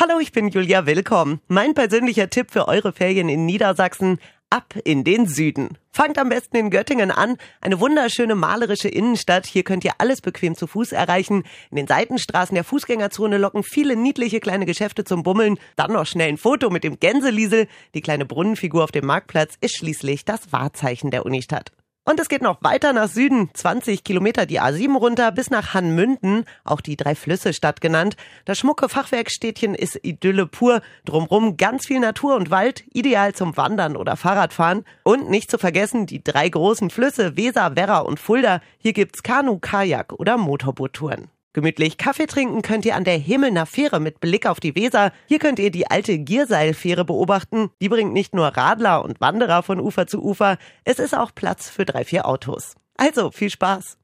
Hallo, ich bin Julia Willkommen. Mein persönlicher Tipp für eure Ferien in Niedersachsen. Ab in den Süden. Fangt am besten in Göttingen an. Eine wunderschöne malerische Innenstadt. Hier könnt ihr alles bequem zu Fuß erreichen. In den Seitenstraßen der Fußgängerzone locken viele niedliche kleine Geschäfte zum Bummeln. Dann noch schnell ein Foto mit dem Gänseliesel. Die kleine Brunnenfigur auf dem Marktplatz ist schließlich das Wahrzeichen der Unistadt. Und es geht noch weiter nach Süden, 20 Kilometer die A7 runter bis nach Hannmünden, auch die Drei-Flüsse-Stadt genannt. Das schmucke Fachwerkstädtchen ist Idylle pur, drumrum ganz viel Natur und Wald, ideal zum Wandern oder Fahrradfahren. Und nicht zu vergessen die drei großen Flüsse Weser, Werra und Fulda. Hier gibt's Kanu, Kajak oder Motorbootouren. Gemütlich Kaffee trinken könnt ihr an der Himmelner Fähre mit Blick auf die Weser. Hier könnt ihr die alte Gierseilfähre beobachten. Die bringt nicht nur Radler und Wanderer von Ufer zu Ufer, es ist auch Platz für drei, vier Autos. Also viel Spaß!